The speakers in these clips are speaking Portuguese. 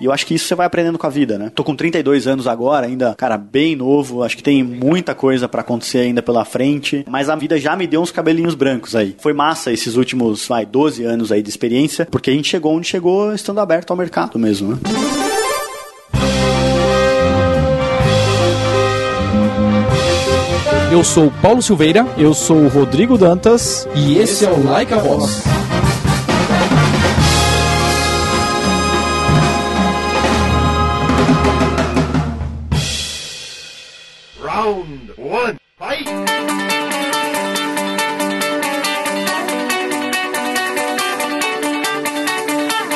E eu acho que isso você vai aprendendo com a vida, né? Tô com 32 anos agora, ainda, cara, bem novo, acho que tem muita coisa para acontecer ainda pela frente, mas a vida já me deu uns cabelinhos brancos aí. Foi massa esses últimos, vai, 12 anos aí de experiência, porque a gente chegou onde chegou estando aberto ao mercado mesmo, né? Eu sou Paulo Silveira. Eu sou o Rodrigo Dantas. E esse é o Like a Voz. Fight!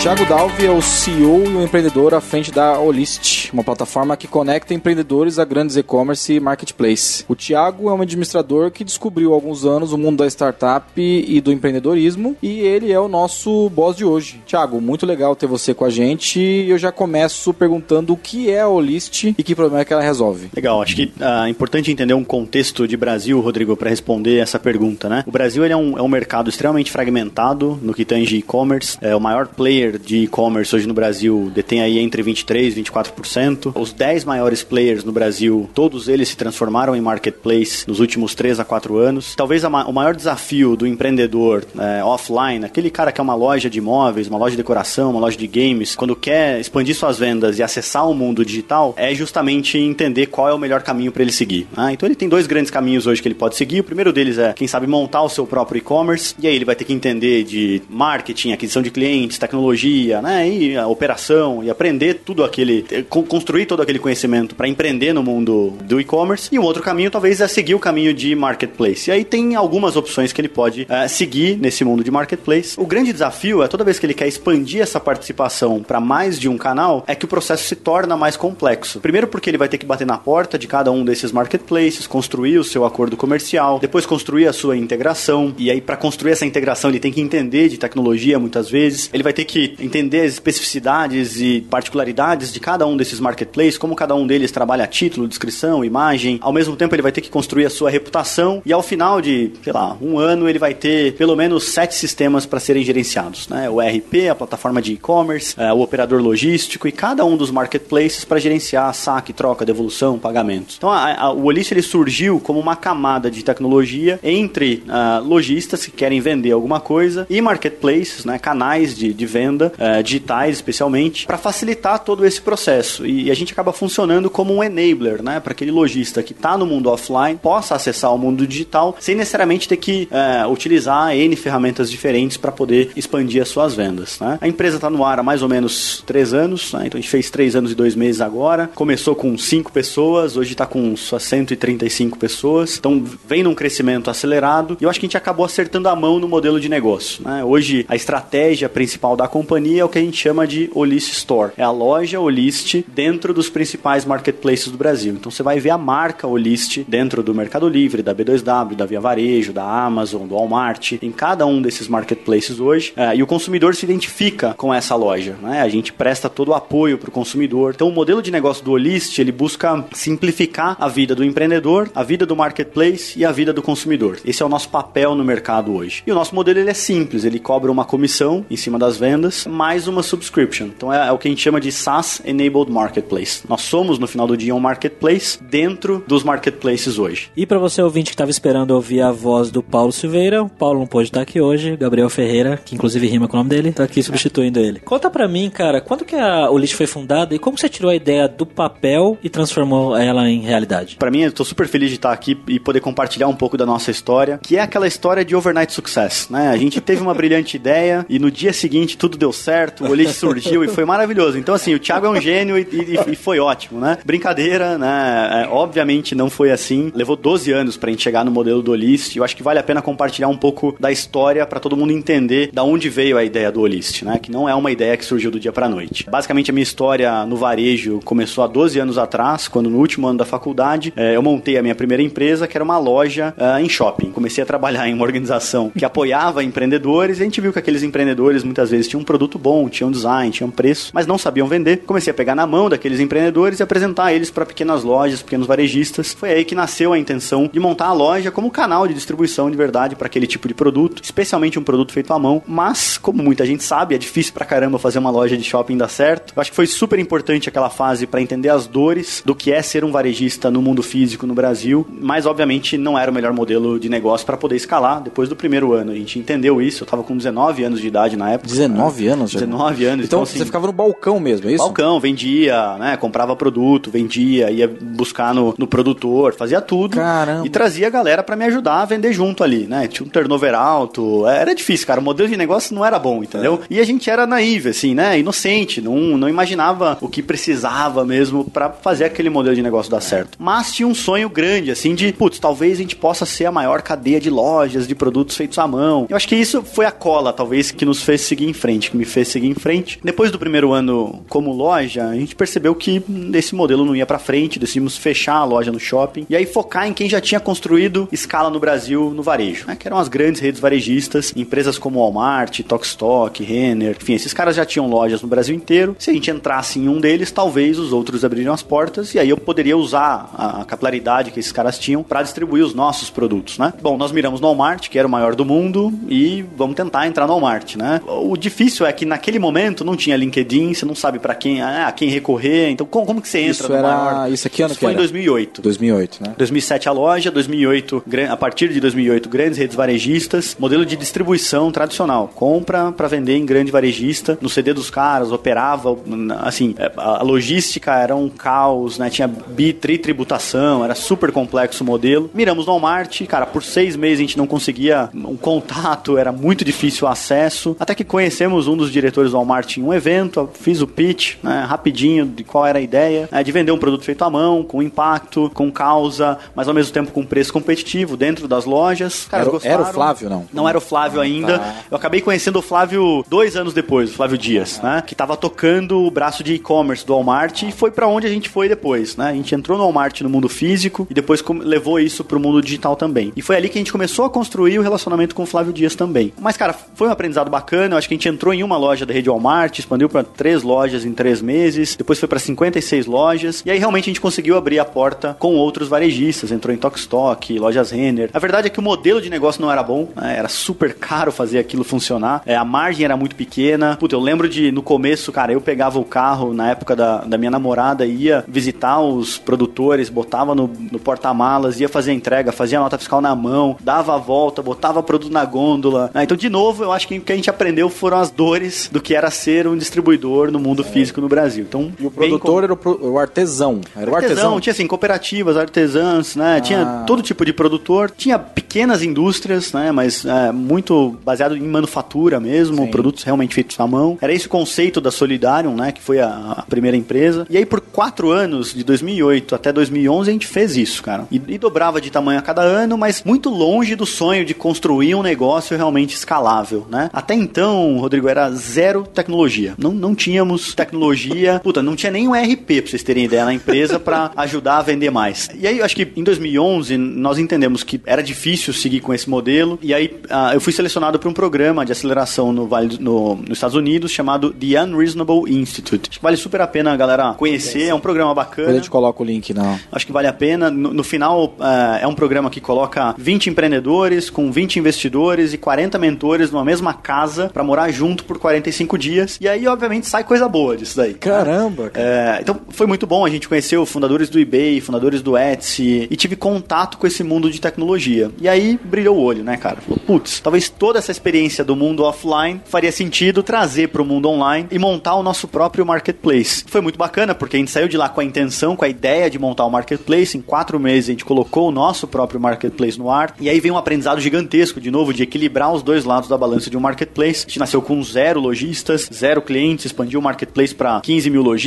Thiago Dalvi é o CEO e o empreendedor à frente da Olist, uma plataforma que conecta empreendedores a grandes e-commerce e marketplace. O Thiago é um administrador que descobriu há alguns anos o mundo da startup e do empreendedorismo e ele é o nosso boss de hoje. Thiago, muito legal ter você com a gente e eu já começo perguntando o que é a Olist e que problema é que ela resolve. Legal, acho que é importante entender um contexto de Brasil, Rodrigo, para responder essa pergunta, né? O Brasil é, um, é um mercado extremamente fragmentado no que tange e-commerce, é o maior player de e-commerce hoje no Brasil detém aí entre 23% e 24%. Os 10 maiores players no Brasil, todos eles se transformaram em marketplace nos últimos 3 a 4 anos. Talvez a, o maior desafio do empreendedor é, offline, aquele cara que é uma loja de imóveis, uma loja de decoração, uma loja de games, quando quer expandir suas vendas e acessar o mundo digital, é justamente entender qual é o melhor caminho para ele seguir. Né? Então ele tem dois grandes caminhos hoje que ele pode seguir. O primeiro deles é, quem sabe, montar o seu próprio e-commerce, e aí ele vai ter que entender de marketing, aquisição de clientes, tecnologia né, e operação e aprender tudo aquele, construir todo aquele conhecimento para empreender no mundo do e-commerce. E um outro caminho talvez é seguir o caminho de marketplace. E aí tem algumas opções que ele pode uh, seguir nesse mundo de marketplace. O grande desafio é toda vez que ele quer expandir essa participação para mais de um canal, é que o processo se torna mais complexo. Primeiro porque ele vai ter que bater na porta de cada um desses marketplaces, construir o seu acordo comercial, depois construir a sua integração. E aí para construir essa integração ele tem que entender de tecnologia muitas vezes. Ele vai ter que entender as especificidades e particularidades de cada um desses marketplaces, como cada um deles trabalha título, descrição, imagem. Ao mesmo tempo, ele vai ter que construir a sua reputação e ao final de, sei lá, um ano, ele vai ter pelo menos sete sistemas para serem gerenciados, né? O ERP, a plataforma de e-commerce, é, o operador logístico e cada um dos marketplaces para gerenciar saque, troca, devolução, pagamentos. Então, a, a, o Olist ele surgiu como uma camada de tecnologia entre uh, lojistas que querem vender alguma coisa e marketplaces, né? Canais de, de venda uh, digitais, especialmente, para facilitar todo esse processo. E a gente acaba funcionando como um enabler, né, para aquele lojista que está no mundo offline possa acessar o mundo digital sem necessariamente ter que uh, utilizar N ferramentas diferentes para poder expandir as suas vendas. Né? A empresa está no ar há mais ou menos três anos, né? então a gente fez três anos e dois meses agora. Começou com cinco pessoas, hoje está com só 135 pessoas. Então vem num crescimento acelerado e eu acho que a gente acabou acertando a mão no modelo de negócio. Né? Hoje a estratégia principal da companhia é o que a gente chama de Olist Store. É a loja Olist dentro dos principais marketplaces do Brasil. Então você vai ver a marca Olist dentro do Mercado Livre, da B2W, da Via Varejo, da Amazon, do Walmart, em cada um desses marketplaces hoje. É, e o consumidor se identifica com essa loja. Né? A gente presta todo o apoio para o consumidor. Então o modelo de negócio do Olist ele busca simplificar a vida do empreendedor, a vida do marketplace e a vida do consumidor. Esse é o nosso papel no mercado hoje. E o nosso modelo ele é simples, ele cobra uma comissão em cima das vendas, mais uma subscription. Então é, é, o que a gente chama de SaaS Enabled Marketplace. Nós somos, no final do dia, um marketplace dentro dos marketplaces hoje. E para você ouvinte que estava esperando ouvir a voz do Paulo Silveira, o Paulo não pôde estar aqui hoje, Gabriel Ferreira, que inclusive rima com o nome dele, tá aqui substituindo ele. Conta pra mim, cara, quando que a Olist foi fundada e como você tirou a ideia do papel e transformou ela em realidade? Para mim, eu tô super feliz de estar aqui e poder compartilhar um pouco da nossa história, que é aquela história de overnight success, né? A gente teve uma brilhante ideia e no dia seguinte tudo deu certo, o Olist surgiu e foi maravilhoso. Então, assim, o Thiago é um gênio e, e, e foi ótimo, né? Brincadeira, né? É, obviamente não foi assim. Levou 12 anos pra gente chegar no modelo do Olist. Eu acho que vale a pena compartilhar um pouco da história para todo mundo entender da onde veio a ideia do Olist, né? Que não é uma ideia que surgiu do dia pra noite. Basicamente, a minha história no varejo começou há 12 anos atrás, quando no último ano da faculdade, é, eu montei a minha primeira empresa, que era uma loja uh, em shopping. Comecei a trabalhar em uma organização que apoiava empreendedores e a gente viu que aqueles empreendedores muitas vezes tinham um produto bom, tinham design, tinham preço, mas não sabiam vender. Comecei a pegar na mão daqueles empreendedores e apresentar eles para pequenas lojas, pequenos varejistas. Foi aí que nasceu a intenção de montar a loja como canal de distribuição de verdade para aquele tipo de produto, especialmente um produto feito à mão. Mas, como muita gente sabe, é difícil pra caramba fazer uma loja de shopping dar certo. Eu acho que foi super importante aquela fase para entender as dores do que é ser um varejista no mundo físico no Brasil, mas obviamente não era o melhor modelo de negócio para poder escalar. Depois do primeiro ano, a gente entendeu isso. Eu tava com 19 anos de idade na época. 19 anos já? 19 anos. Então, assim, você ficava no balcão mesmo, é isso? Balcão, vendia, né? Comprava produto, vendia, ia buscar no, no produtor, fazia tudo. Caramba. E trazia a galera para me ajudar a vender junto ali, né? Tinha um turnover alto, era difícil, cara. O modelo de negócio não era bom, entendeu? E a gente era naive, assim, né? Inocente, não, não imaginava o que precisava mesmo para fazer aquele modelo de negócio dar certo. Mas tinha um sonho grande, assim, de, putz, talvez a gente possa ser a maior cadeia de lojas de produtos feitos à mão. Eu acho que isso foi a cola, talvez, que nos fez seguir em frente, que me fez seguir em frente. Depois do primeiro ano como loja, a gente percebeu que esse modelo não ia para frente, decidimos fechar a loja no shopping e aí focar em quem já tinha construído escala no Brasil no varejo, né? que eram as grandes redes varejistas, empresas como Walmart, Tokstok, Renner, enfim, esses caras já tinham lojas no Brasil inteiro. Se a gente entrasse em um deles, talvez os outros abririam as portas e aí eu poderia usar a capilaridade que esses caras tinham para distribuir os nossos produtos, né? Bom, nós miramos no Walmart, que era o maior do mundo, e vamos tentar entrar no Walmart, né? O difícil é que naquele momento não tinha LinkedIn, você não sabe para quem, ah, a quem recorrer, então como, como que você entra Isso no era... maior? Isso aqui ano Isso que foi em era? 2008. 2008, né? 2007 a loja, 2008, gran- a partir de 2008, grandes redes varejistas, modelo de distribuição tradicional, compra para vender em grande varejista, no CD dos caras, operava, assim, é, a logística era um caos, né? Tinha bi, tri tributação, era super complexo o modelo. Miramos no Walmart, cara, por seis meses a gente não conseguia um contato, era muito difícil o acesso, até que conhecemos um dos diretores do Walmart em um evento, fiz o pitch, né, rapidinho, de qual era a ideia, né, de vender um produto feito à mão, com impacto, com causa, mas ao mesmo tempo com preço competitivo dentro das lojas. Os caras Era, gostaram. era o Flávio, não? Não era o Flávio ainda. tá. Eu acabei conhecendo o Flávio dois anos depois, o Flávio Dias, né? Que tava tocando o braço de e-commerce do Walmart e foi pra onde a gente foi depois, né? A gente entrou no Walmart no mundo físico e depois levou isso pro mundo digital também. E foi ali que a gente começou a construir o relacionamento com o Flávio Dias também. Mas, cara, foi um aprendizado bacana. Eu acho que a gente entrou em uma loja da rede Walmart, expandiu pra três lojas em três meses, depois foi pra 56 lojas. E aí realmente a gente conseguiu abrir a porta com outros varejistas. Entrou em Tokstok, lojas Renner. A verdade é que o modelo de negócio não era bom, né? era super caro fazer aquilo funcionar. É, a margem era muito pequena. Puta, eu lembro de no começo, cara, eu pegava o carro na época da, da minha namorada, ia visitar os produtores, botava no, no porta-malas, ia fazer entrega, fazia nota fiscal na mão, dava a volta, botava produto na gôndola. né? Então, de novo, eu acho que o que a gente aprendeu foram as dores do que era ser um distribuidor no mundo físico no Brasil. Então, E o produtor era o, o artesão. Era o Artesão, artesão. tinha assim, cooperativas, artesãs, né? Tinha todo tipo de produtor, tinha pequenas indústrias, né? Mas é, muito baseado em manufatura mesmo, Sim. produtos realmente feitos à mão. Era esse o conceito da Solidarium, né? Que foi a, a primeira empresa. E aí, por quatro anos, de 2008 até 2011, a gente fez isso, cara. E, e dobrava de tamanho a cada ano, mas muito longe do sonho de construir um negócio realmente escalável, né? Até então, Rodrigo, era zero tecnologia. Não, não tínhamos tecnologia. Puta, não tinha nem um ERP, pra vocês terem ideia, na empresa para ajudar a vender mais. E aí, eu acho que em 2011, nós entendemos que era difícil seguir com esse modelo. E aí, ah, eu fui selecionado para um programa de aceleração no, Vale no, nos Estados Unidos chamado The Unreasonable Institute. Acho que vale super a pena a galera conhecer. É um programa Depois a bacana. gente coloca o link na. Acho que vale a pena. No, no final, eh, é um programa que coloca 20 empreendedores com 20 investidores e 40 mentores numa mesma casa para morar junto por 45 dias. E aí, obviamente, sai coisa boa disso daí. Caramba, cara. É, então foi muito bom, a gente conheceu fundadores do eBay, fundadores do Etsy e tive contato com esse mundo de tecnologia. E aí brilhou o olho, né, cara? Falou, putz, talvez toda essa experiência do mundo offline faria sentido trazer para o mundo online e montar o nosso próprio marketplace. Foi muito bacana porque a gente saiu de lá com a intenção, com a ideia de montar o marketplace. Em quatro meses a gente colocou o nosso próprio marketplace no ar. E aí vem um aprendizado gigantesco, de novo, de equilibrar os dois lados da balança de um marketplace. A gente nasceu com zero lojistas, zero clientes, expandiu o marketplace para 15 mil lojistas,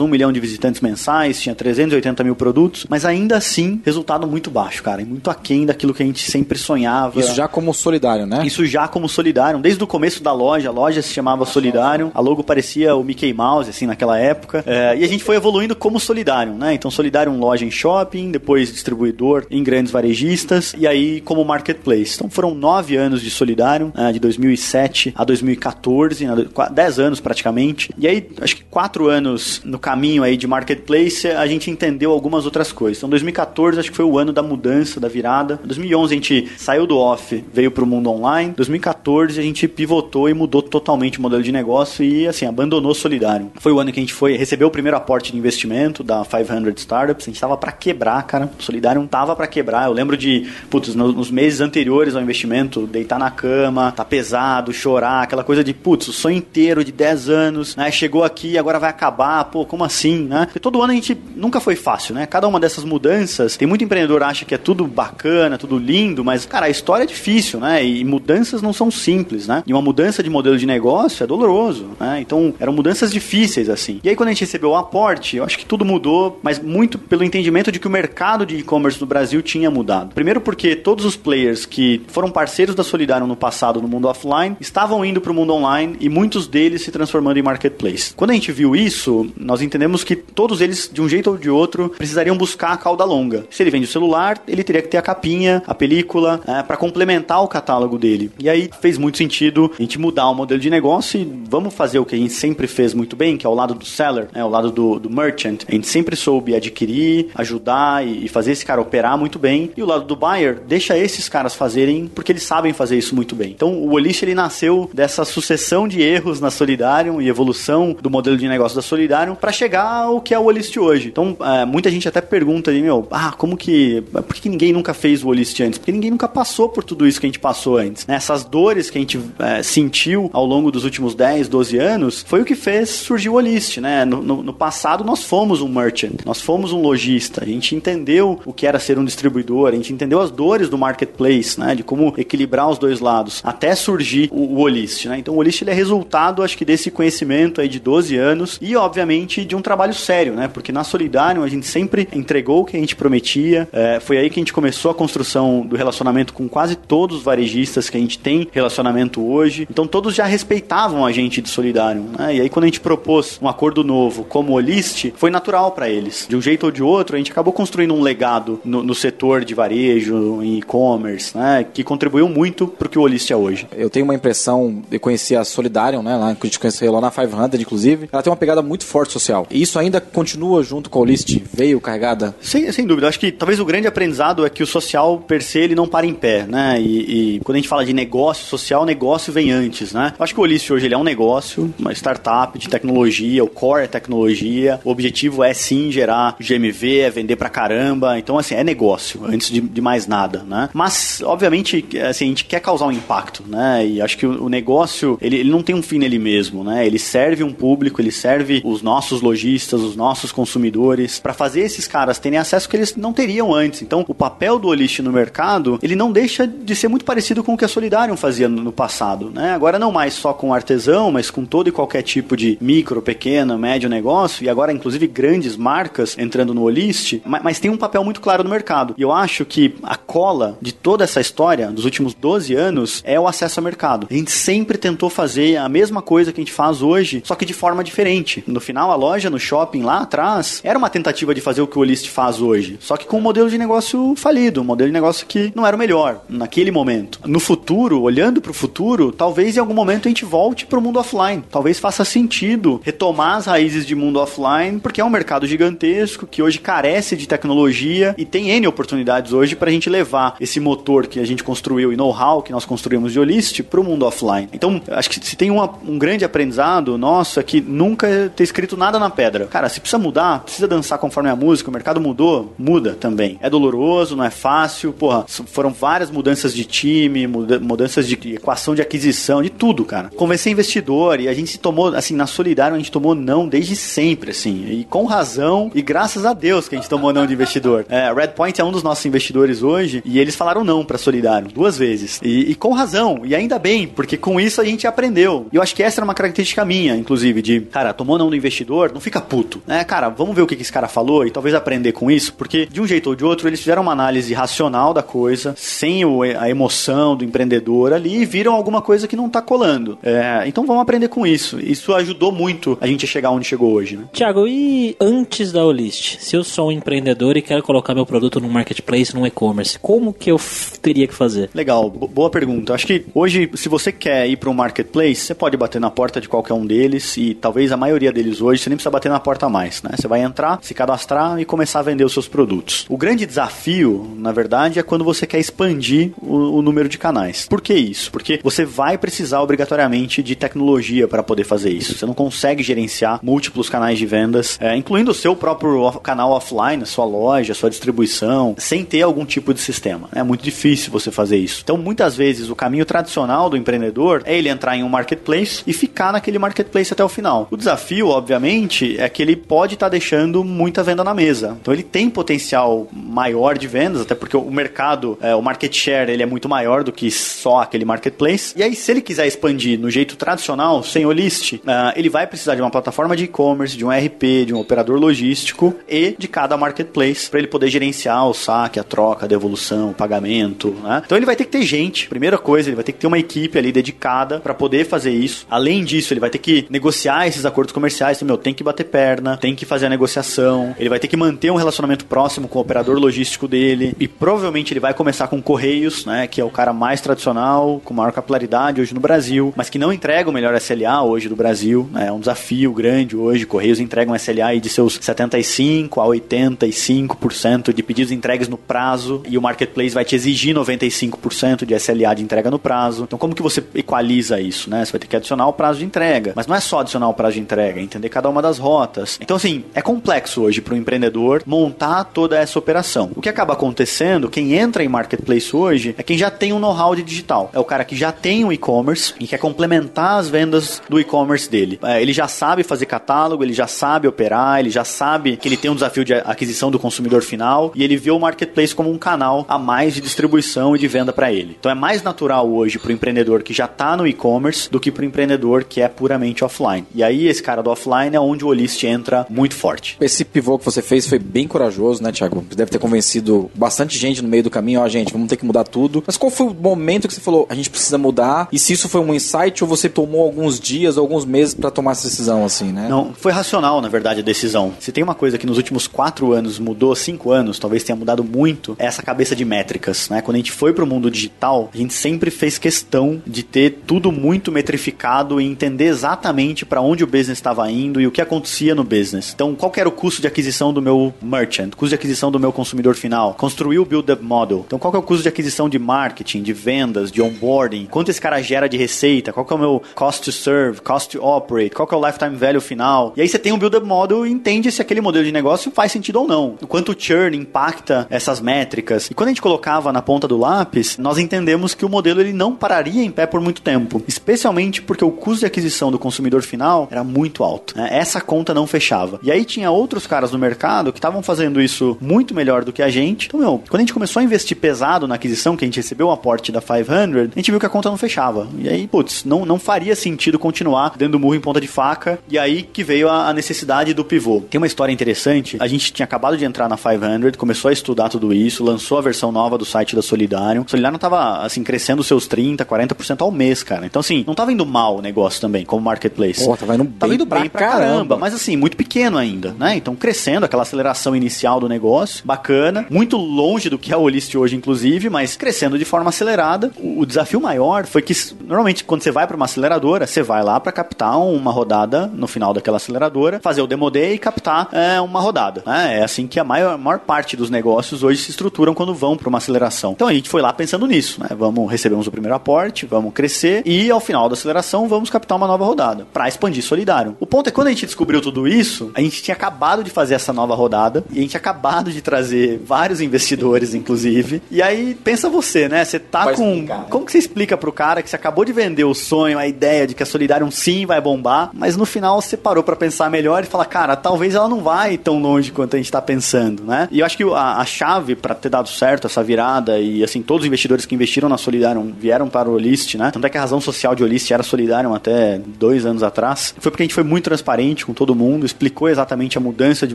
1 milhão de visitantes mensais, tinha 380 mil produtos, mas ainda assim, resultado muito baixo, cara, e muito aquém daquilo que a gente sempre sonhava. Isso já como solidário, né? Isso já como Solidário, desde o começo da loja, a loja se chamava Solidário, a logo parecia o Mickey Mouse, assim, naquela época, é, e a gente foi evoluindo como Solidário, né? Então Solidário loja em shopping, depois distribuidor em grandes varejistas, e aí como Marketplace. Então foram nove anos de Solidário, né, de 2007 a 2014, né, dez anos praticamente, e aí acho que quatro anos no caminho aí de Marketplace, a gente entendeu algumas outras coisas. Então 2014 acho que foi o ano da mudança, da virada. 2011 a gente saiu do off, veio pro mundo online. 2014 a gente pivotou e mudou totalmente o modelo de negócio e assim, abandonou Solidário. Foi o ano que a gente foi recebeu o primeiro aporte de investimento da 500 Startups. A gente tava para quebrar, cara. O Solidário tava para quebrar. Eu lembro de, putz, no- nos meses anteriores ao investimento, deitar na cama, tá pesado, chorar, aquela coisa de, putz, o sonho inteiro de 10 anos, né? Chegou aqui, agora vai acabar, pô, como assim, né? Porque todo ano a gente nunca foi fácil, né? Cada uma dessas mudanças, tem muito empreendedor acha que é tudo bacana, tudo lindo, mas, cara, a história é difícil, né? E mudanças não são simples, né? E uma mudança de modelo de negócio é doloroso, né? Então, eram mudanças difíceis, assim. E aí, quando a gente recebeu o aporte, eu acho que tudo mudou, mas muito pelo entendimento de que o mercado de e-commerce no Brasil tinha mudado. Primeiro porque todos os players que foram parceiros da Solidário no passado no mundo offline estavam indo para o mundo online e muitos deles se transformando em marketplace. Quando a gente viu isso, nós entendemos que todos eles, de um jeito ou de outro, precisariam buscar a cauda longa. Se ele vende o celular, ele teria que ter a capinha, a película, para complementar o catálogo dele. E aí fez muito sentido a gente mudar o modelo de negócio e vamos fazer o que a gente sempre fez muito bem, que é o lado do seller, né, o lado do, do merchant. A gente sempre soube adquirir, ajudar e, e fazer esse cara operar muito bem. E o lado do buyer, deixa esses caras fazerem, porque eles sabem fazer isso muito bem. Então o Olist ele nasceu dessa sucessão de erros na Solidarium e evolução do modelo de negócio da Solidarium para chegar ao que é o Olist hoje. Então é, muita gente até pergunta ali, meu, ah, como que. Por que ninguém nunca fez o Olist antes? Porque ninguém nunca passou por tudo isso que a gente passou antes. Né? Essas dores que a gente é, sentiu ao longo dos últimos 10, 12 anos foi o que fez surgir o Olist, né? No, no, no passado nós fomos um merchant, nós fomos um lojista, a gente entendeu o que era ser um distribuidor, a gente entendeu as dores do marketplace, né? De como equilibrar os dois lados, até surgir o, o Olist, né? Então o Olist ele é resultado, acho que, desse conhecimento aí de 12 anos e, obviamente, de um trabalho sério, né? Porque na Solidário a gente sempre entregou o que a gente prometia, é, foi aí que a gente começou a construção do relacionamento com quase todos os varejistas que a gente tem relacionamento hoje. Então todos já respeitavam a gente de Solidário, né? E aí quando a gente propôs um acordo novo como Olist, foi natural para eles. De um jeito ou de outro, a gente acabou construindo um legado no, no setor de varejo, em e-commerce, né? Que contribuiu muito pro que o Olist é hoje. Eu tenho uma impressão, eu conheci a Solidarium, né? Lá, que a gente conheceu lá na 500, inclusive. Ela tem uma pegada muito forte social. E isso ainda continua junto com a List? Veio carregada? Sem, sem dúvida. Acho que talvez o grande aprendizado é que o social, per se, ele não para em pé, né? E, e quando a gente fala de negócio social, negócio vem antes, né? Acho que o Olist hoje ele é um negócio, uma startup de tecnologia, o core é tecnologia, o objetivo é sim gerar GMV, é vender pra caramba. Então, assim, é negócio, antes de, de mais nada, né? Mas, obviamente, assim, a gente quer causar um impacto, né? E acho que o, o negócio, ele, ele não tem um fim nele mesmo, né? Ele serve um público, ele serve os nossos lojistas, os nossos consumidores, para fazer esses caras terem acesso que eles não teriam antes. Então, o papel do Olist no mercado, ele não deixa de ser muito parecido com o que a Solidarium fazia no, no passado, né? Agora não mais só com artesão, mas com todo e qualquer tipo de micro, pequeno, médio negócio, e agora inclusive grandes marcas entrando no Olist, mas, mas tem um papel muito claro no mercado. E eu acho que a cola de toda essa história dos últimos 12 anos é o acesso ao mercado. A gente sempre tentou fazer a mesma coisa que a gente faz hoje, só que de forma diferente. No final, a loja no shopping lá atrás era uma tentativa de fazer o que o Olist faz hoje, só que com um modelo de negócio falido, um modelo de negócio que não era o melhor naquele momento. No futuro, olhando para o futuro, talvez em algum momento a gente volte para o mundo offline. Talvez faça sentido retomar as raízes de mundo offline, porque é um mercado gigantesco que hoje carece de tecnologia e tem N oportunidades hoje para a gente levar esse motor que a gente construiu e know-how que nós construímos de Olist para o mundo offline. Então, acho que se tem uma, um grande aprendizado nosso é que nunca ter escrito nada na pedra. Cara, se precisa mudar, precisa dançar conforme a música, o mercado mudou, muda também. É doloroso, não é fácil, porra, foram várias mudanças de time, muda, mudanças de equação de aquisição, de tudo, cara. Convencer investidor e a gente se tomou, assim, na Solidário a gente tomou não desde sempre, assim, e com razão e graças a Deus que a gente tomou não de investidor. É, Redpoint é um dos nossos investidores hoje e eles falaram não para Solidário duas vezes e, e, com razão e ainda bem porque com isso a gente aprendeu. E eu acho que essa era uma característica minha, inclusive, de cara tomou não do investidor, não fica puto, né, cara? Vamos ver o que esse cara falou e talvez aprender com isso, porque de um jeito ou de outro eles fizeram uma análise racional da coisa sem o- a emoção do empreendedor ali, e viram alguma coisa que não tá colando. É, então vamos aprender com isso. Isso ajudou muito a gente a chegar onde chegou hoje, né? Tiago, e antes da Olist, se eu sou um empreendedor e quero colocar meu produto no marketplace, no e-commerce, como que eu teria que fazer? Legal, bo- boa pergunta. Acho que hoje, se você quer ir para um marketplace, você pode bater na porta de qualquer um deles e talvez a maioria deles hoje você nem precisa bater na porta mais, né? Você vai entrar, se cadastrar e começar a vender os seus produtos. O grande desafio, na verdade, é quando você quer expandir o, o número de canais. Por que isso? Porque você vai precisar obrigatoriamente de tecnologia para poder fazer isso. Você não consegue gerenciar múltiplos canais de vendas, é, incluindo o seu próprio canal offline, sua loja, sua distribuição, sem ter algum tipo de sistema. É muito difícil você fazer isso. Então, muitas vezes, o caminho tradicional do empreendedor é ele entrar em um marketplace e ficar naquele marketplace até o final. O desafio, obviamente, é que ele pode estar deixando muita venda na mesa. Então, ele tem potencial maior de vendas, até porque o mercado, é, o market share, ele é muito maior do que só aquele marketplace. E aí, se ele quiser expandir no jeito tradicional, sem o list, ah, ele vai precisar de uma plataforma de e-commerce, de um RP, de um operador logístico e de cada marketplace para ele poder gerenciar o saque, a troca, a devolução, o pagamento. né? Então ele vai ter que ter gente. Primeira coisa, ele vai ter que ter uma equipe ali dedicada para poder fazer isso. Além disso, ele vai ter que negociar esses acordos comerciais. Meu, tem que bater perna, tem que fazer a negociação. Ele vai ter que manter um relacionamento próximo com o operador logístico dele. E provavelmente ele vai começar com Correios, né? Que é o cara mais tradicional, com maior capilaridade hoje no Brasil, mas que não entrega o melhor SLA hoje do Brasil. né? É um desafio grande hoje. Correios entregam SLA aí de seus 75% a 85% de pedidos entregues no prazo e o marketplace vai te exigir 95% de SLA de entrega no prazo. Então, como que você equaliza isso, né? Você vai ter que adicionar o prazo de entrega. Mas não é só adicionar o prazo de entrega, é entender cada uma das rotas. Então, assim, é complexo hoje para o empreendedor montar toda essa operação. O que acaba acontecendo, quem entra em marketplace hoje é quem já tem um know-how de digital. É o cara que já tem um e-commerce e quer complementar as vendas do e-commerce dele. É, ele já sabe fazer catálogo, ele já sabe operar, ele já sabe que ele tem um desafio de aquisição do consumidor final e ele vê o marketplace como um canal a mais de distribuição e de venda para ele. Então é mais natural hoje para o empreendedor que já está no e-commerce do que para o empreendedor que é puramente offline. E aí esse cara do offline é onde o Olist entra muito forte. Esse pivô que você fez foi bem corajoso, né, Thiago? Você deve ter convencido bastante gente no meio do caminho, ó, gente, vamos ter que mudar tudo. Mas qual foi o momento que você falou, a gente precisa mudar? E se isso foi um insight ou você tomou alguns dias, alguns meses para tomar essa decisão, assim, né? Não, foi racional, na verdade, a decisão. Se tem uma coisa que nos últimos quatro anos mudou, cinco anos, talvez tenha mudado muito, é essa cabeça de métricas, né? Quando a gente foi pro mundo digital, a gente sempre fez questão de ter tudo muito metrificado e entender exatamente para onde o business estava indo e o que acontecia no business. Então, qual era o custo de aquisição do meu merchant, custo de aquisição do meu consumidor final, construir o build-up model. Então, qual é o custo de aquisição de marketing, de vendas, de onboarding, quanto esse cara gera de receita, qual é o meu cost to serve, cost to operate, qual é o lifetime value final. E aí você tem um build-up model e entende se aquele modelo de negócio faz sentido ou não. O quanto o churn impacta essas métricas. E quando a gente colocava na ponta do lápis, nós entendemos que o modelo ele não pararia em pé por muito tempo, especialmente porque o custo de aquisição do consumidor final era muito alto. Né? Essa conta não fechava. E aí tinha outros caras no mercado que estavam fazendo isso muito melhor do que a gente. Então, meu, quando a gente começou a investir pesado na aquisição, que a gente recebeu o aporte da 500, a gente viu que a conta não fechava. E aí, putz, não, não faria sentido continuar dando murro em ponta de faca. E aí que veio a, a necessidade do pivô. Tem uma história interessante. A gente tinha acabado de entrar na 500, começou a estudar tudo isso, lançou a versão nova do site da Solidarium. Solidarium tava, assim, crescendo seus 30, 40% ao mês, cara. Então, assim, não tava indo mal o negócio também, como marketplace. Pô, tava indo Tava bem indo pra caramba, caramba. mas assim, muito pequeno ainda, né? Então crescendo, aquela aceleração inicial do negócio, bacana, muito longe do que é o Olist hoje, inclusive, mas crescendo de forma acelerada. O, o desafio maior foi que, normalmente, quando você vai para uma aceleradora, você vai lá para captar uma rodada no final daquela aceleradora, fazer o demo day e captar é, uma rodada. né? É assim que a maior, maior parte dos negócios hoje se estruturam quando vão para uma aceleração. Então a gente foi lá pensando nisso, né? Vamos recebemos o primeiro aporte, vamos crescer e ao final da aceleração vamos captar uma nova rodada para expandir solidário. O ponto é que quando a gente descobriu tudo isso, a gente tinha acabado de fazer essa nova rodada e a gente tinha acabado de trazer vários investidores, inclusive. E aí pensa você, né? Você tá Vai com explicar, né? como que você explica pro cara que você acabou de vender o sonho, a ideia de que a Solidarium sim vai bombar, mas no final você parou pra pensar melhor e fala, cara, talvez ela não vai tão longe quanto a gente tá pensando, né? E eu acho que a, a chave pra ter dado certo essa virada e assim, todos os investidores que investiram na Solidarium vieram para o Olist, né? Tanto é que a razão social de Olist era Solidarium até dois anos atrás. Foi porque a gente foi muito transparente com todo mundo, explicou exatamente a mudança de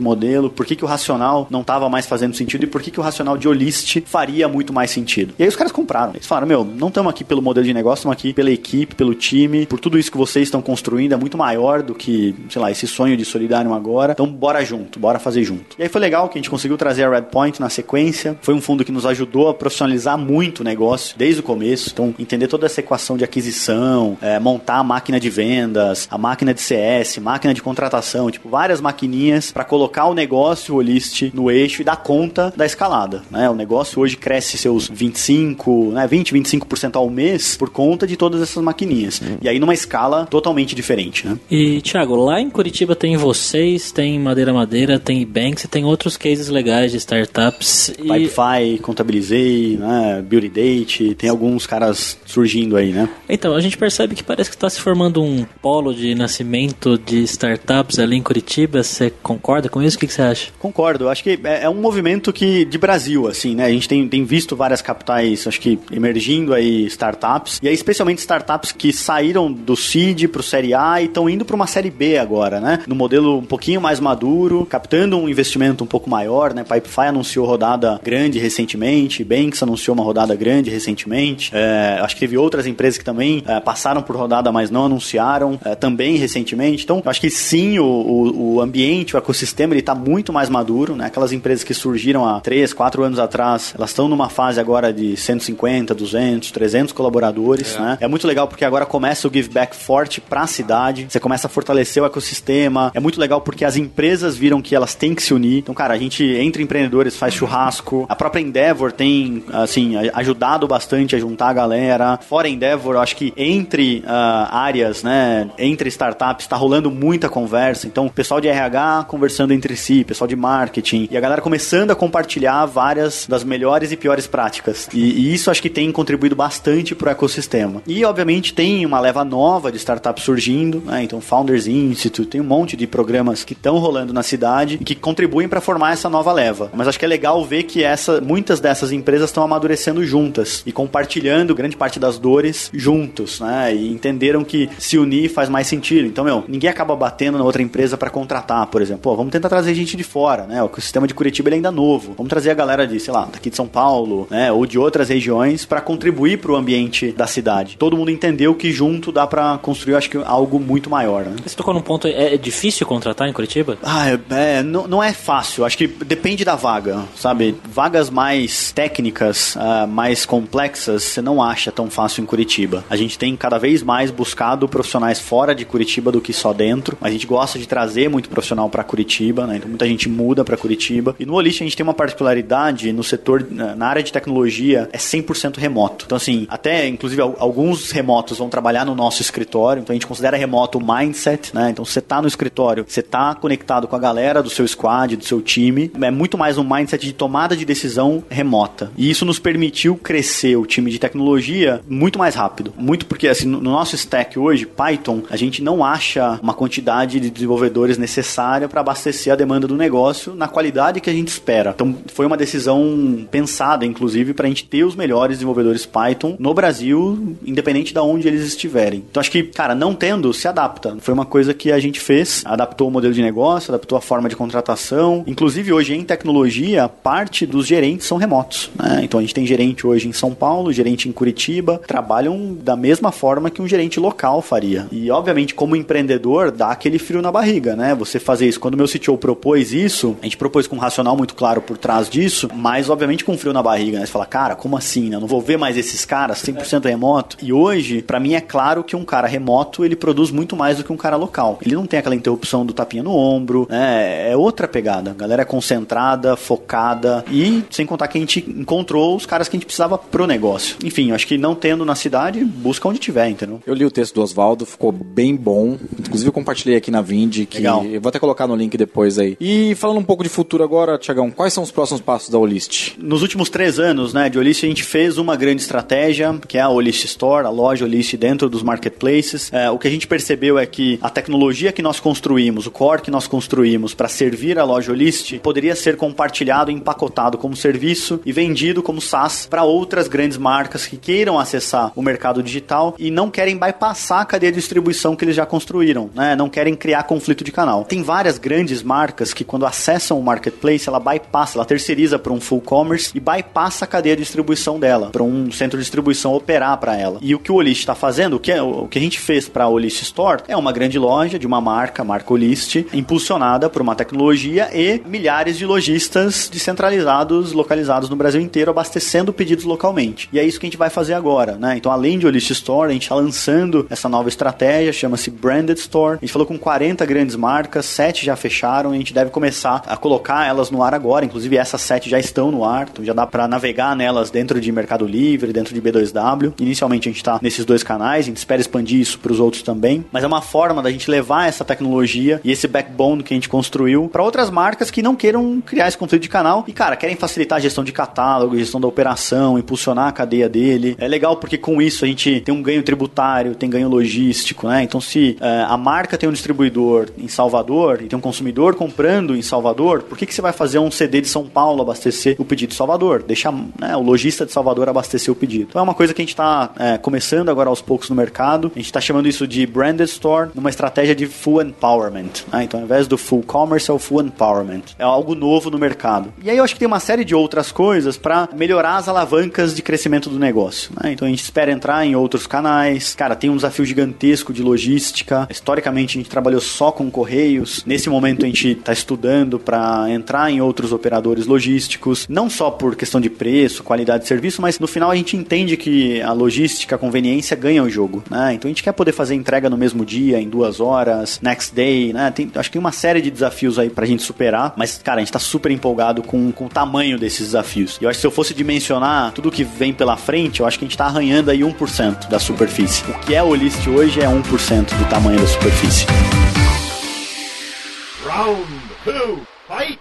modelo, por que, que o racional não estava mais fazendo sentido e por que, que o racional de Olist faria muito mais sentido. E aí os caras compraram. Eles falaram, meu, não estamos aqui pelo modelo de negócio, estamos aqui pela equipe, pelo time, por tudo isso que vocês estão construindo, é muito maior do que, sei lá, esse sonho de Solidarium agora. Então bora junto, bora fazer junto. E aí foi legal que a gente conseguiu trazer a Redpoint na sequência. Foi um fundo que nos ajudou a profissionalizar muito o negócio desde o começo. Então, entender toda essa equação de aquisição, é, montar a máquina de vendas, a máquina de CS, máquina de contratação, tipo, várias maquininhas para colocar o negócio, o list, no eixo e dar conta da escalada. Né? O negócio hoje cresce seus 25, né, 20, 25% ao mês por conta de todas essas maquininhas. E aí numa escala totalmente diferente, né? E, Thiago, lá em Curitiba tem vocês, tem Madeira Madeira, tem Banks e tem outros cases legais de startups. E... Pipefy, Contabilizei, né, Beauty Date, tem alguns caras surgindo aí, né? Então, a gente percebe que parece que está se formando um polo de nascimento de startups ali em Curitiba. Você concorda com isso? O que, você acha? Concordo. Acho que é, é um movimento que de Brasil, assim, né? A gente tem, tem visto várias capitais, acho que emergindo aí startups, e aí especialmente startups que saíram do seed pro série A e estão indo para uma série B agora, né? No modelo um pouquinho mais maduro, captando um investimento um pouco maior, né? Pipefy anunciou rodada grande recentemente, Banks anunciou uma rodada grande recentemente. É, acho que teve outras empresas que também é, passaram por rodada, mas não anunciaram é, também recentemente. Então, acho que sim, o, o, o ambiente, o ecossistema, ele está muito mais maduro, né? Aquelas empresas que surgiram há 3, 4 anos atrás, elas estão numa fase agora de 150, 200, 300 colaboradores, né? É muito legal porque agora começa o give back forte para a cidade, você começa a fortalecer o ecossistema. É muito legal porque as empresas viram que elas têm que se unir. Então, cara, a gente entre empreendedores faz churrasco. A própria Endeavor tem, assim, ajudado bastante a juntar a galera. Fora Endeavor, eu acho que entre uh, áreas, né, entre startups, está rolando muita conversa. Então, pessoal de RH conversando entre si, pessoal de marketing, e a galera começando a compartilhar várias das melhores e piores práticas. E, e isso acho que tem contribuído bastante para o ecossistema. E, obviamente, tem uma leva nova de startups surgindo, né? Então, Founders Institute, tem um monte de programas que estão rolando na cidade e que contribuem para formar essa nova leva. Mas acho que é legal ver que essa, muitas dessas empresas estão amadurecendo juntas e compartilhando grande parte das dores juntos, né? E entenderam que se unir faz mais sentido. Então, meu, ninguém acaba batendo na outra empresa para contratar, por exemplo. Pô, vamos tentar trazer gente de fora, né? O sistema de Curitiba ele ainda é novo. Vamos trazer a galera de, sei lá, daqui de São Paulo, né? Ou de outras regiões para contribuir para o ambiente da cidade. Todo mundo entendeu que junto dá para construir, acho que algo muito maior, né? Você tocou num ponto, é, é difícil contratar em Curitiba? Ah, é, é, não, não é fácil. Acho que depende da vaga, sabe? Vagas mais técnicas, uh, mais complexas, você não acha tão fácil em Curitiba. A gente tem cada vez mais buscado profissionais fora de Curitiba do que só dentro. A gente gosta de trazer muito profissional para Curitiba, né? Então muita gente muda para Curitiba. E no Olist a gente tem uma particularidade no setor, na área de tecnologia, é 100% remoto. Então assim, até inclusive alguns remotos vão trabalhar no nosso escritório, então a gente considera remoto o mindset, né? Então você tá no escritório, você tá conectado com a galera do seu squad, do seu time, é muito mais um mindset de tomada de decisão remota. E isso nos permitiu crescer o time de tecnologia muito mais rápido. Muito porque assim, no nosso stack hoje, Python, a gente não acha uma quantidade de desenvolvedores necessária para abastecer a demanda do negócio na qualidade que a gente espera. Então foi uma decisão pensada, inclusive, para a gente ter os melhores desenvolvedores Python no Brasil, independente de onde eles estiverem. Então acho que, cara, não tendo, se adapta. Foi uma coisa que a gente fez, adaptou o modelo de negócio, adaptou a forma de contratação. Inclusive, hoje em tecnologia, parte dos gerentes são remotos. Né? Então a gente tem gerente hoje em São Paulo, gerente em Curitiba, trabalham da mesma forma que um gerente local faria. E obviamente, como empreendedor, dá aquele frio na barriga, né? Você fazer isso. Quando o meu CTO propôs isso, a gente propôs com um racional muito claro por trás disso, mas obviamente com frio na barriga, né? Você fala, cara, como assim? Né? Eu não vou ver mais esses caras 100% remoto. E hoje, para mim é claro que um cara remoto, ele produz muito mais do que um cara local. Ele não tem aquela interrupção do tapinha no ombro, né? É outra pegada. A galera é concentrada, focada e sem contar que a gente encontrou os caras que a gente precisava pro negócio. Enfim, acho que não tendo na cidade, busca onde tiver, entendeu? Eu li o texto do Oswaldo, ficou bem bom. Inclusive compartilhei aqui na Vind, que Legal. eu vou até colocar no link depois aí. E falando um pouco de futuro agora, Tiagão, quais são os próximos passos da Olist? Nos últimos três anos, né, de Olist, a gente fez uma grande estratégia, que é a Olist Store, a loja Olist dentro dos marketplaces. É, o que a gente percebeu é que a tecnologia que nós construímos, o core que nós construímos para servir a loja Olist, poderia ser compartilhado empacotado como serviço e vendido como SaaS para outras grandes marcas que queiram acessar o mercado digital e não querem bypassar a cadeia de distribuição que eles já construíram, né? Não querem criar conflito de canal. Tem várias grandes marcas que quando acessam o marketplace, ela bypassa, ela terceiriza para um full commerce e bypassa a cadeia de distribuição dela para um centro de distribuição operar para ela. E o que o Olist está fazendo, o que, é, o que a gente fez para a Olist Store é uma grande loja de uma marca, marca Olist, impulsionada por uma tecnologia e milhares de lojistas descentralizados, localizados no Brasil inteiro, abastecendo pedidos localmente. E é isso que a gente vai fazer agora, né? Então, além de Olist Store, a gente está lançando essa nova estratégia, chama-se Branded Store. A gente falou com 40 grandes marcas, 7 já fecharam e a gente deve começar a colocar elas no ar agora. Inclusive, essas 7 já estão no ar, então já dá para navegar nelas dentro de Mercado Livre, dentro de B2W. Inicialmente, a gente está nesses dois canais, a gente espera expandir isso para os outros também, mas é uma forma da gente levar essa tecnologia e esse backbone que a gente construiu para outras marcas que não queiram criar esse conflito de canal e, cara, querem facilitar a gestão de catálogo, gestão da operação, impulsionar a cadeia dele. É legal porque com isso a gente tem um ganho tributário, tem ganho logístico, né? Então, se é, a marca tem um distribuidor em Salvador e tem um consumidor comprando em Salvador, por que, que você vai fazer um CD de São Paulo abastecer o pedido de Salvador? Deixa né, o lojista de Salvador abastecer o pedido. Então, é uma coisa que a gente está é, começando agora aos poucos no mercado. A gente está chamando isso de branded store, numa estratégia de full empowerment. Né? Então, ao invés do full commerce, é o full empowerment. É algo novo no mercado. E aí eu acho que tem uma série de outras coisas para melhorar as alavancas de crescimento do negócio. Né? Então, a gente espera entrar em outros canais. Cara, tem um desafio gigantesco de logística. Historicamente, a gente trabalhou só com correios. Nesse momento, a gente está estudando para entrar em outros operadores logísticos, não só por questão de preço, qualidade de serviço, mas no final a gente entende que a logística, a conveniência ganha o jogo. Né? Então, a gente quer poder fazer entrega no mesmo dia, em duas horas, next day, né? Tem, acho que tem uma série de desafios aí pra gente superar, mas, cara, a gente tá super empolgado com, com o tamanho desses desafios. E eu acho que se eu fosse dimensionar tudo que vem pela frente, eu acho que a gente tá arranhando aí 1% da superfície. O que é o list hoje é 1% do tamanho da superfície. Round two, fight!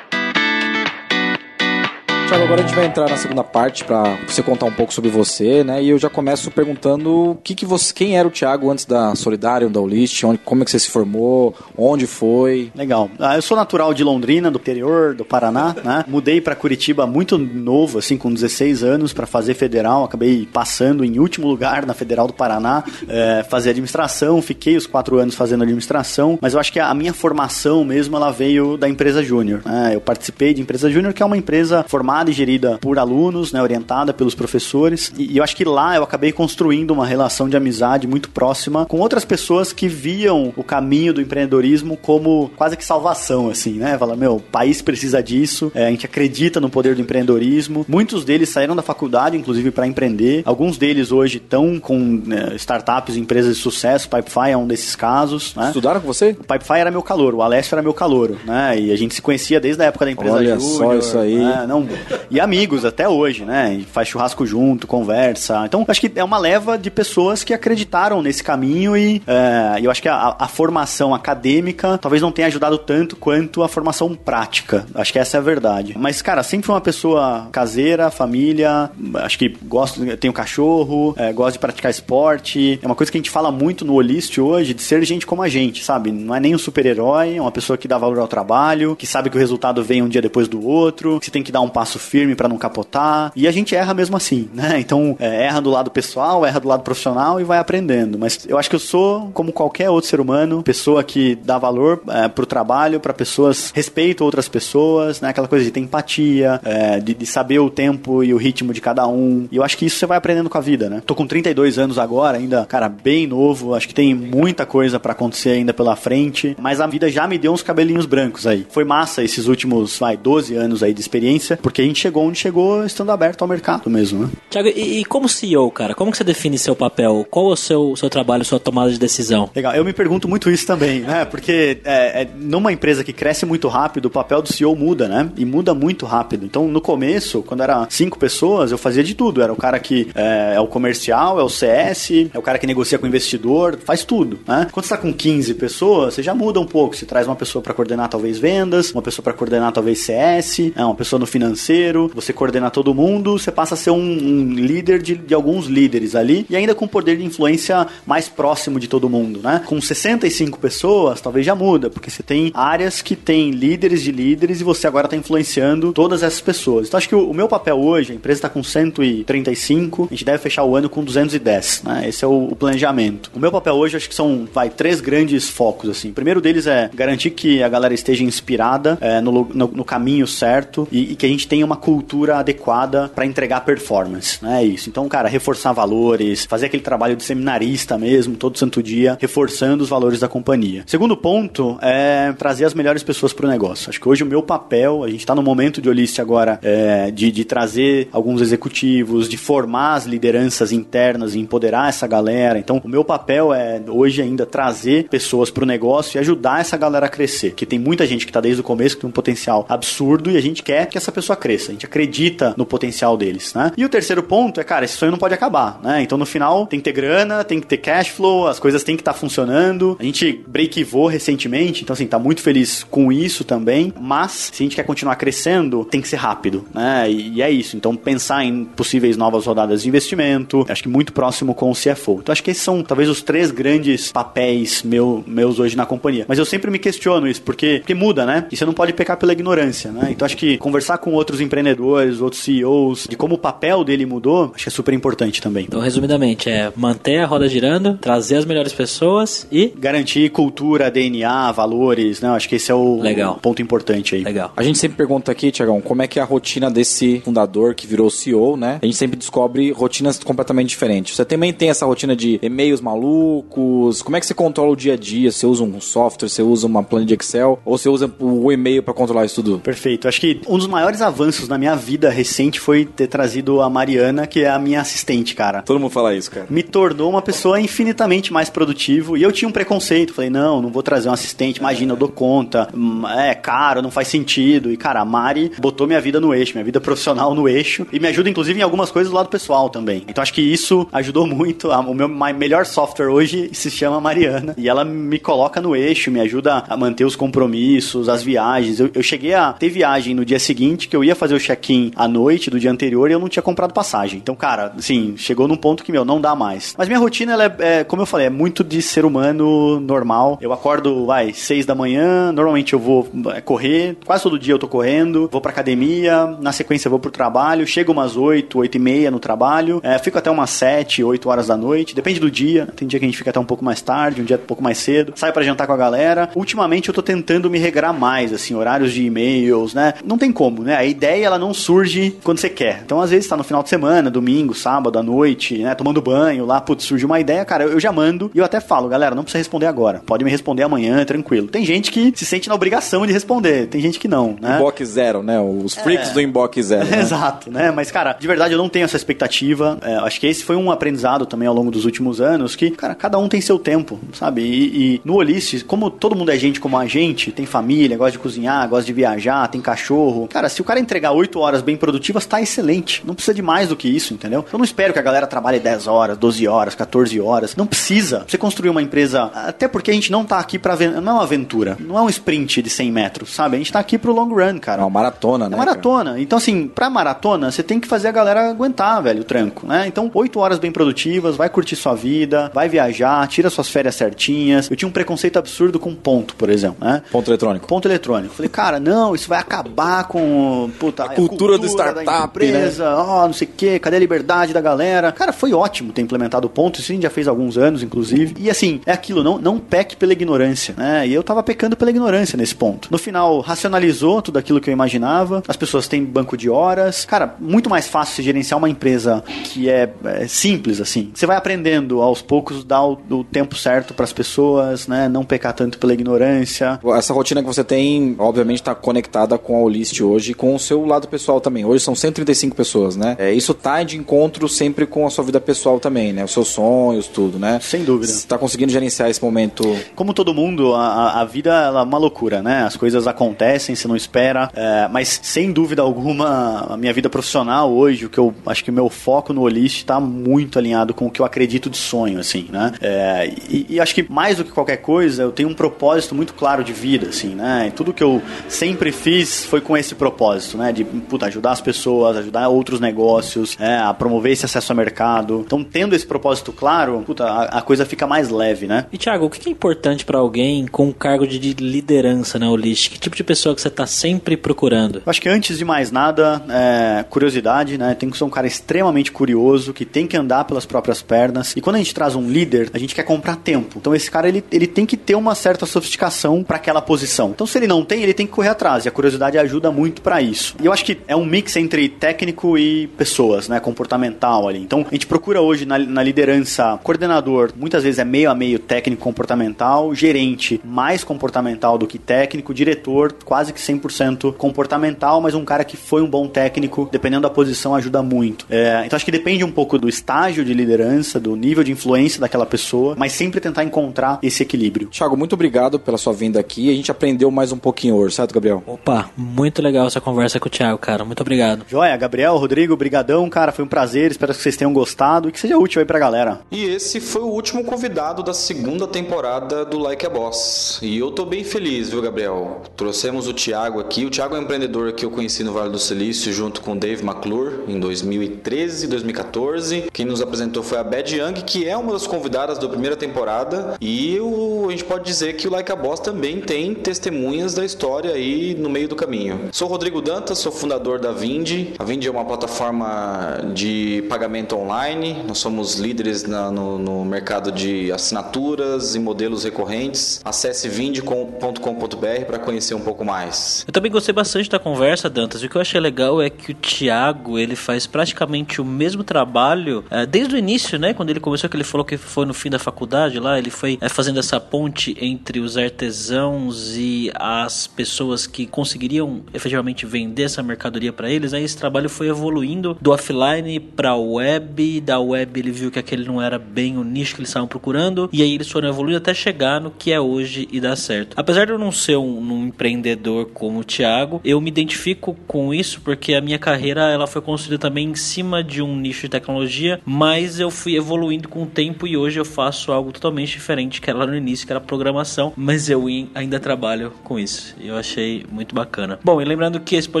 Thiago, agora a gente vai entrar na segunda parte para você contar um pouco sobre você, né? E eu já começo perguntando o que, que você, quem era o Thiago antes da Solidário, da Olist, onde, como é que você se formou, onde foi? Legal. Ah, eu sou natural de Londrina, do interior do Paraná, né? Mudei para Curitiba muito novo, assim, com 16 anos, para fazer federal. Acabei passando em último lugar na Federal do Paraná, é, fazer administração. Fiquei os quatro anos fazendo administração, mas eu acho que a minha formação mesmo ela veio da empresa Júnior. Né? Eu participei de empresa Júnior, que é uma empresa formada e gerida por alunos, né, orientada pelos professores. E, e, eu acho que lá eu acabei construindo uma relação de amizade muito próxima com outras pessoas que viam o caminho do empreendedorismo como quase que salvação, assim, né? Fala, meu, o país precisa disso, é, a gente acredita no poder do empreendedorismo. Muitos deles saíram da faculdade, inclusive, para empreender. Alguns deles hoje estão com né, startups, empresas de sucesso. Pipefy é um desses casos. Né? Estudaram com você? O Pipefy era meu calor, o Alessio era meu calor, né? E a gente se conhecia desde a época da empresa Olha Júnior, só isso aí. Né? Não, e amigos até hoje, né? Faz churrasco junto, conversa. Então, acho que é uma leva de pessoas que acreditaram nesse caminho e é, eu acho que a, a, formação acadêmica talvez não tenha ajudado tanto quanto a formação prática. Acho que essa é a verdade. Mas, cara, sempre uma pessoa caseira, família, acho que gosto, tenho cachorro, é, gosto de praticar esporte. É uma coisa que a gente fala muito no Olist hoje, de ser gente como a gente, sabe? Não é nem um super-herói, é uma pessoa que dá valor ao trabalho, que sabe que o resultado vem um dia depois do outro, que você tem que dar um passo firme para não capotar. E a gente erra mesmo assim, né? Então, é, erra do lado pessoal, erra do lado profissional e vai aprendendo. Mas eu acho que eu sou, como qualquer outro ser humano, pessoa que dá valor é, pro trabalho, para pessoas, respeito outras pessoas, né? Aquela coisa de ter empatia, é, de, de, saber o tempo e o ritmo de cada um. E eu acho que isso você vai aprendendo com a vida, né? Tô com 32 anos agora, ainda, cara, bem novo. Acho que tem muita coisa para acontecer ainda pela frente. Mas a vida já me deu uns cabelinhos brancos aí. Foi massa esses últimos, vai, 12 anos aí de experiência, porque a gente chegou onde chegou estando aberto ao mercado mesmo, né? Tiago, e, e, como CEO, cara, como que você define seu papel? Qual é o seu, seu trabalho, sua tomada de decisão? Legal, eu me pergunto muito isso também, né? Porque é, é, numa empresa que cresce muito rápido, o papel do CEO muda, né? E muda muito rápido. Então, no começo, quando era cinco pessoas, eu fazia de tudo. Era o cara que é, é o comercial, é o CS, é o cara que negocia com o investidor, faz tudo, né? Quando você tá com 15 pessoas, você já muda um pouco. Você traz uma pessoa para coordenar talvez vendas, uma pessoa para coordenar talvez CS, né? uma pessoa no financeiro você coordena todo mundo, você passa a ser um, um líder de, de alguns líderes ali e ainda com poder de influência mais próximo de todo mundo, né? Com 65 pessoas, talvez já muda, porque você tem áreas que tem líderes de líderes e você agora está influenciando todas essas pessoas. Então acho que o, o meu papel hoje, a empresa está com 135, a gente deve fechar o ano com 210, né? Esse é o, o planejamento. O meu papel hoje acho que são, vai, três grandes focos, assim. O primeiro deles é garantir que a galera esteja inspirada é, no, no, no, caminho certo e, e, que a gente tenha uma cultura adequada para entregar performance, né? É isso. Então, cara, reforçar valores, fazer aquele trabalho de seminarista mesmo, todo santo dia, reforçando os valores da companhia. Segundo ponto é trazer as melhores pessoas para o negócio. Acho que hoje o meu papel, a gente está no momento de Olist agora é, de, de trazer alguns executivos, de formar as lideranças internas e empoderar essa galera. Então, o meu papel é hoje ainda trazer pessoas para o negócio e ajudar essa galera a crescer. Porque tem muita gente que está desde o começo que tem um potencial absurdo e a gente quer que essa pessoa cresça. A gente acredita no potencial deles, né? E o terceiro ponto é, cara, esse sonho não pode acabar, né? Então, no final, tem que ter grana, tem que ter cash flow, as coisas têm que estar tá funcionando. A gente breakivou recentemente, então, assim, tá muito feliz com isso também. Mas, se a gente quer continuar crescendo, tem que ser rápido, né? E, e é isso. Então, pensar em possíveis novas rodadas de investimento, acho que muito próximo com o CFO. Então, acho que esses são talvez os três grandes papéis meu, meus hoje na companhia. Mas eu sempre me questiono isso, porque, porque muda, né? E você não pode pecar pela ignorância, né? Então, acho que conversar com outros empreendedores, outros CEOs, de como o papel dele mudou, acho que é super importante também. Então, resumidamente, é manter a roda girando, trazer as melhores pessoas e... Garantir cultura, DNA, valores, né? Acho que esse é o, Legal. ponto importante aí. Legal. A gente sempre pergunta aqui, Tiagão, como é que é a rotina desse fundador que virou CEO, né? A gente sempre descobre rotinas completamente diferentes. Você também tem essa rotina de e-mails malucos? Como é que você controla o dia a dia? Você usa um software, você usa uma planilha de Excel ou você usa o e-mail para controlar isso tudo? Perfeito. Acho que um dos maiores avanços na minha vida recente foi ter trazido a Mariana, que é a minha assistente, cara. Todo mundo fala isso, cara. Me tornou uma pessoa infinitamente mais produtivo e eu tinha um preconceito. Falei, não, não vou trazer um assistente, imagina, eu dou conta, hum, é caro, não faz sentido. E, cara, a Mari botou minha vida no eixo, minha vida profissional no eixo e me ajuda, inclusive, em algumas coisas do lado pessoal também. Então, acho que isso ajudou muito. O meu melhor software hoje se chama Mariana e ela me coloca no eixo, me ajuda a manter os compromissos, as viagens. Eu, eu cheguei a ter viagem no dia seguinte que eu ia fazer o check-in à noite do dia anterior e eu não tinha comprado passagem. Então, cara, assim, chegou num ponto que, meu, não dá mais. Mas minha rotina, ela é, é como eu falei, é muito de ser humano normal. Eu acordo, vai, seis da manhã, normalmente eu vou é, correr, quase todo dia eu tô correndo, vou pra academia, na sequência eu vou pro trabalho, chego umas oito, oito e meia no trabalho, é, fico até umas sete, oito horas da noite, depende do dia. Tem dia que a gente fica até um pouco mais tarde, um dia um pouco mais cedo, saio para jantar com a galera. Ultimamente eu tô tentando me regrar mais, assim, horários de e-mails, né? Não tem como, né? A ideia ela não surge quando você quer. Então, às vezes, tá no final de semana, domingo, sábado, à noite, né? Tomando banho lá, putz, surge uma ideia, cara, eu já mando e eu até falo, galera, não precisa responder agora. Pode me responder amanhã, tranquilo. Tem gente que se sente na obrigação de responder, tem gente que não, né? Inbox zero, né? Os freaks É. do inbox zero. né? Exato, né? Mas, cara, de verdade eu não tenho essa expectativa. É, acho que esse foi um aprendizado também ao longo dos últimos anos, que, cara, cada um tem seu tempo, sabe? E, e no Ulisses, como todo mundo é gente como a gente, tem família, gosta de cozinhar, gosta de viajar, tem cachorro. Cara, se o cara entregar 8 horas bem produtivas, tá excelente. Não precisa de mais do que isso, entendeu? Eu não espero que a galera trabalhe 10 horas, 12 horas, 14 horas. Não precisa. Você construir uma empresa, até porque a gente não tá aqui pra. aven- Não é uma aventura, não é um sprint de 100 metros, sabe? A gente tá aqui pro long run, cara. É uma maratona, É né? maratona. Então, assim, pra maratona, você tem que fazer a galera aguentar, velho, o tranco, né? Então, oito horas bem produtivas, vai curtir sua vida, vai viajar, tira suas férias certinhas. Eu tinha um preconceito absurdo com ponto, por exemplo, né? Ponto eletrônico. Ponto eletrônico. Falei, cara, não, isso vai acabar com puta, a cultura do da startup, né? empresa, ó, não sei o quê, cadê a liberdade da galera? Cara, foi ótimo ter implementado o ponto, isso a gente já fez há alguns anos, inclusive. E assim, é aquilo, não, não peque pela ignorância, né? E eu tava pecando pela ignorância nesse ponto. No final, racionalizou tudo aquilo que eu imaginava, as pessoas têm banco de horas. Cara, muito mais fácil se gerenciar uma empresa que é, é simples, assim. Você vai aprendendo aos poucos, dar o, o tempo certo pras pessoas, né? Não pecar tanto pela ignorância. Essa rotina que você tem, obviamente, está conectada com a Olist hoje e com o seu lado pessoal também. Hoje são 135 pessoas, né? É, isso tá de encontro sempre com a sua vida pessoal também, né? Os seus sonhos, tudo, né? Sem dúvida. Você tá conseguindo gerenciar esse momento. Como todo mundo, a, a- vida ela é uma loucura, né? As coisas acontecem, você não espera. é, mas sem dúvida alguma, a minha vida profissional hoje, o que eu acho que o meu foco no Olist está muito alinhado com o que eu acredito de sonho, assim, né? É, e, e acho que mais do que qualquer coisa, eu tenho um propósito muito claro de vida, assim, né? E tudo que eu sempre fiz foi com esse propósito, né? De puta, ajudar as pessoas, ajudar outros negócios, é, a promover esse acesso ao mercado. Então, tendo esse propósito claro, puta, a, a coisa fica mais leve, né? E Thiago, o que é importante para alguém com um cargo de liderança na Holistic? Que tipo de pessoa que você tá sempre procurando? Eu acho que antes de mais nada, é, curiosidade, né? Tem que ser um cara extremamente curioso, que tem que andar pelas próprias pernas. E quando a gente traz um líder, a gente quer comprar tempo. Então esse cara ele, ele tem que ter uma certa sofisticação para aquela posição. Então se ele não tem, ele tem que correr atrás. E a curiosidade ajuda muito para isso. E eu acho que é um mix entre técnico e pessoas, né? Comportamental ali. Então a gente procura hoje na, na liderança coordenador, muitas vezes é meio a meio técnico comportamental, gerente mais comportamental do que técnico, diretor quase que 100% comportamental, mas um cara que foi um bom técnico, dependendo da posição, ajuda muito. É, então acho que depende um pouco do estágio de liderança, do nível de influência daquela pessoa, mas sempre tentar encontrar esse equilíbrio. Thiago, muito obrigado pela sua vinda aqui. A gente aprendeu mais um pouquinho hoje, certo, Gabriel? Opa, muito legal essa conversa com o Thiago, cara. Muito obrigado. Joia, Gabriel, Rodrigo, brigadão, cara. Foi um prazer. Espero que vocês tenham gostado e que seja útil aí pra galera. E esse foi o último convidado da segunda temporada do Like a Boss. E eu tô bem feliz, viu, Gabriel? Trouxemos o Thiago aqui. O Thiago é um empreendedor que eu conheci no Vale do Silício junto com o Dave McClure em 2013, 2014. Quem nos apresentou foi a Bad Young, que é uma das convidadas da primeira temporada. E o, a gente pode dizer que o Like a Boss também tem testemunhas da história aí no meio do caminho. Sou Rodrigo Dantas, sou fundador da Vindi. A Vindi é uma plataforma de pagamento online. Nós somos líderes na, no, no mercado de assinaturas e modelos recorrentes. Acesse vindi.com.br para conhecer um pouco mais. Eu também gostei bastante da conversa, Dantas. O que eu achei legal é que o Thiago ele faz praticamente o mesmo trabalho é, desde o início, né? Quando ele começou, que ele falou que foi no fim da faculdade lá, ele foi é, fazendo essa ponte entre os artesãos e as pessoas que conseguiriam efetivamente vender essa mercadoria para eles. Aí esse trabalho foi evoluindo do offline para web, da web ele viu que aquele não era bem o nicho que eles estavam procurando e aí eles foram evoluindo até chegar no que é hoje e dar certo. Apesar de eu não ser um, um empreendedor como o Thiago, eu me identifico com isso porque a minha carreira ela foi construída também em cima de um nicho de tecnologia, mas eu fui evoluindo com o tempo e hoje eu faço algo totalmente diferente que era lá no início, que era programação, mas eu ainda trabalho com isso. Eu achei muito bacana. Bom, e lembrando que esse podcast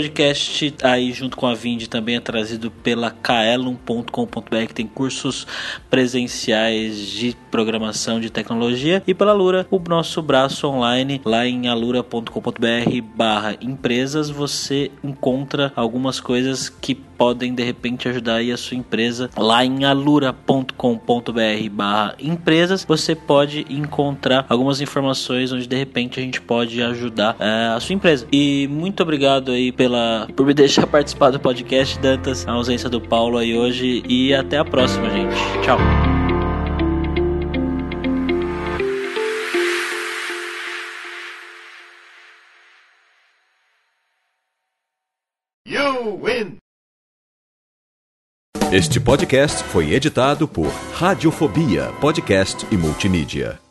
aí junto com a Vind também é trazido pela kaelum.com.br, que tem cursos presenciais de programação de tecnologia, e pela Lura, o nosso braço online lá em alura.com.br barra empresas, você encontra algumas coisas que podem de repente ajudar aí a sua empresa. Lá em alura.com.br barra empresas você pode encontrar algumas informações onde de repente a gente pode ajudar uh, a sua empresa. E muito obrigado aí pela por me deixar participar do podcast Dantas a ausência do Paulo aí hoje e até a próxima gente tchau You win! Este podcast foi editado por Radiofobia, podcast e multimídia.